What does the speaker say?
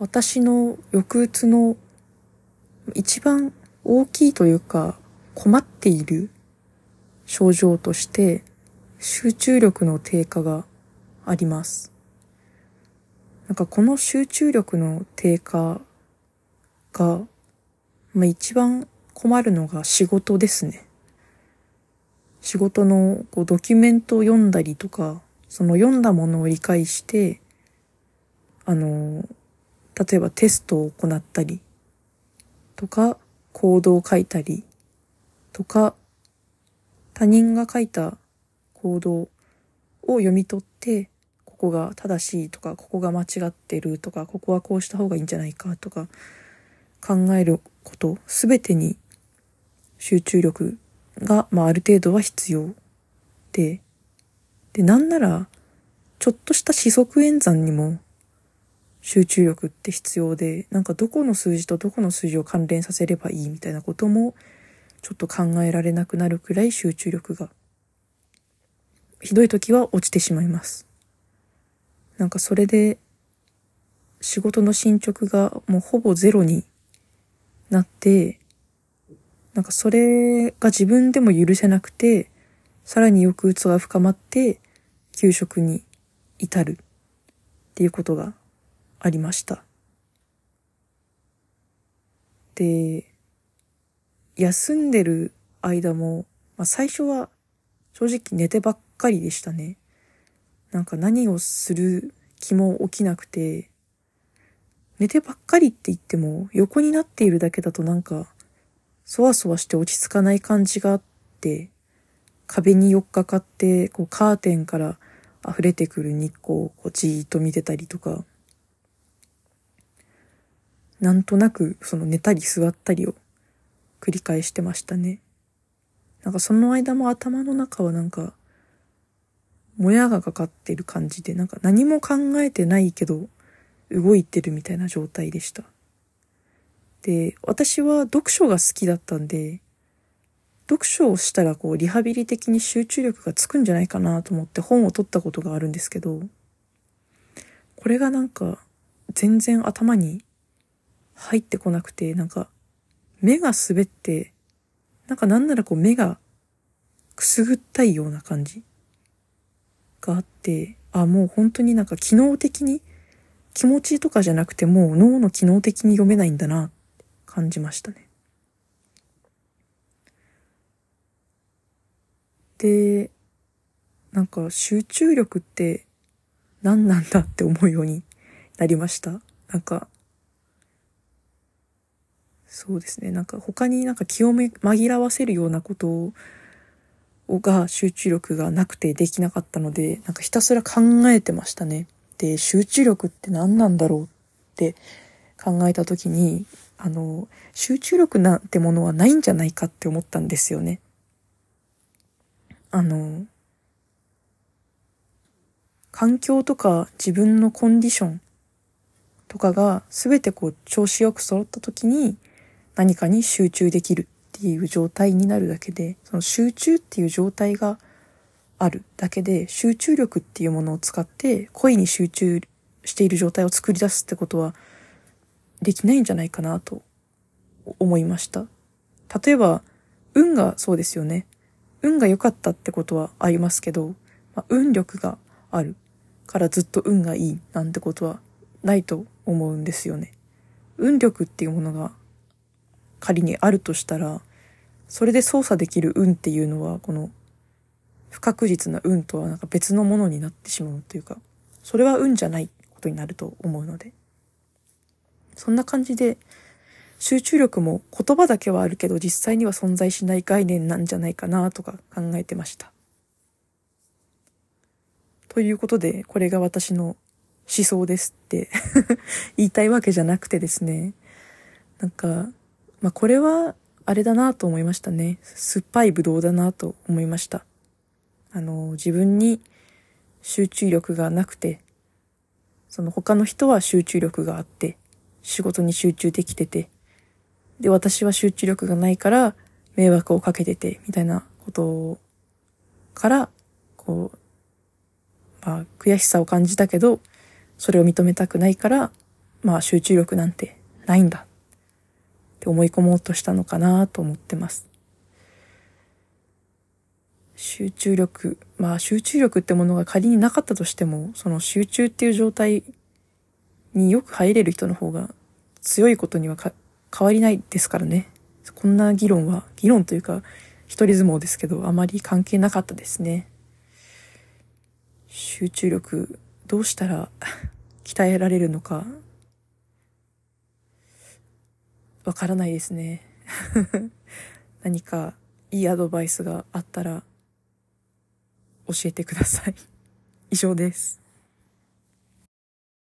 私の抑うつの一番大きいというか困っている症状として集中力の低下があります。なんかこの集中力の低下が、まあ、一番困るのが仕事ですね。仕事のこうドキュメントを読んだりとか、その読んだものを理解して、あの、例えばテストを行ったりとか、コードを書いたりとか、他人が書いたコードを読み取って、ここが正しいとか、ここが間違ってるとか、ここはこうした方がいいんじゃないかとか、考えること、すべてに集中力が、まあ、ある程度は必要で、で、なんなら、ちょっとした四則演算にも集中力って必要で、なんかどこの数字とどこの数字を関連させればいいみたいなことも、ちょっと考えられなくなるくらい集中力が、ひどい時は落ちてしまいます。なんかそれで仕事の進捗がもうほぼゼロになって、なんかそれが自分でも許せなくて、さらに抑うつが深まって、休職に至るっていうことがありました。で、休んでる間も、まあ、最初は正直寝てばっかりでしたね。なんか何をする気も起きなくて、寝てばっかりって言っても横になっているだけだとなんか、そわそわして落ち着かない感じがあって、壁に寄っかかって、こうカーテンから溢れてくる日光をこうじーっと見てたりとか、なんとなくその寝たり座ったりを繰り返してましたね。なんかその間も頭の中はなんかもやがかかってる感じで、なんか何も考えてないけど、動いてるみたいな状態でした。で、私は読書が好きだったんで、読書をしたらこうリハビリ的に集中力がつくんじゃないかなと思って本を取ったことがあるんですけど、これがなんか全然頭に入ってこなくて、なんか目が滑って、なんかなんならこう目がくすぐったいような感じ。があって、あ、もう本当になんか機能的に、気持ちとかじゃなくてもう脳の機能的に読めないんだなって感じましたね。で、なんか集中力って何なんだって思うようになりました？なんか、そうですね。なんか他になんか気を紛らわせるようなことをが集中力がなくてできなかったので、なんかひたすら考えてましたね。で、集中力って何なんだろうって考えた時に、あの、集中力なんてものはないんじゃないかって思ったんですよね。あの、環境とか自分のコンディションとかが全てこう調子よく揃った時に何かに集中できるっていう状態になるだけで、その集中っていう状態があるだけで、集中力っていうものを使って恋に集中している状態を作り出すってことはできないんじゃないかなと思いました。例えば、運がそうですよね。運が良かったってことはありますけど、まあ、運力があるからずっと運がいいなんてことはないと思うんですよね。運力っていうものが仮にあるとしたら、それで操作できる運っていうのは、この不確実な運とはなんか別のものになってしまうというか、それは運じゃないことになると思うので。そんな感じで、集中力も言葉だけはあるけど実際には存在しない概念なんじゃないかなとか考えてました。ということで、これが私の思想ですって 言いたいわけじゃなくてですね。なんか、まあこれはあれだなと思いましたね。酸っぱいブドウだなと思いました。あの、自分に集中力がなくて、その他の人は集中力があって、仕事に集中できてて、で、私は集中力がないから迷惑をかけてて、みたいなことから、こう、まあ、悔しさを感じたけど、それを認めたくないから、まあ集中力なんてないんだ思い込もうとしたのかなと思ってます。集中力、まあ集中力ってものが仮になかったとしても、その集中っていう状態によく入れる人の方が強いことには変わりないですからね。こんな議論は、議論というか、一人相撲ですけど、あまり関係なかったですね。集中力、どうしたら 鍛えられるのか、わからないですね。何かいいアドバイスがあったら教えてください。以上です。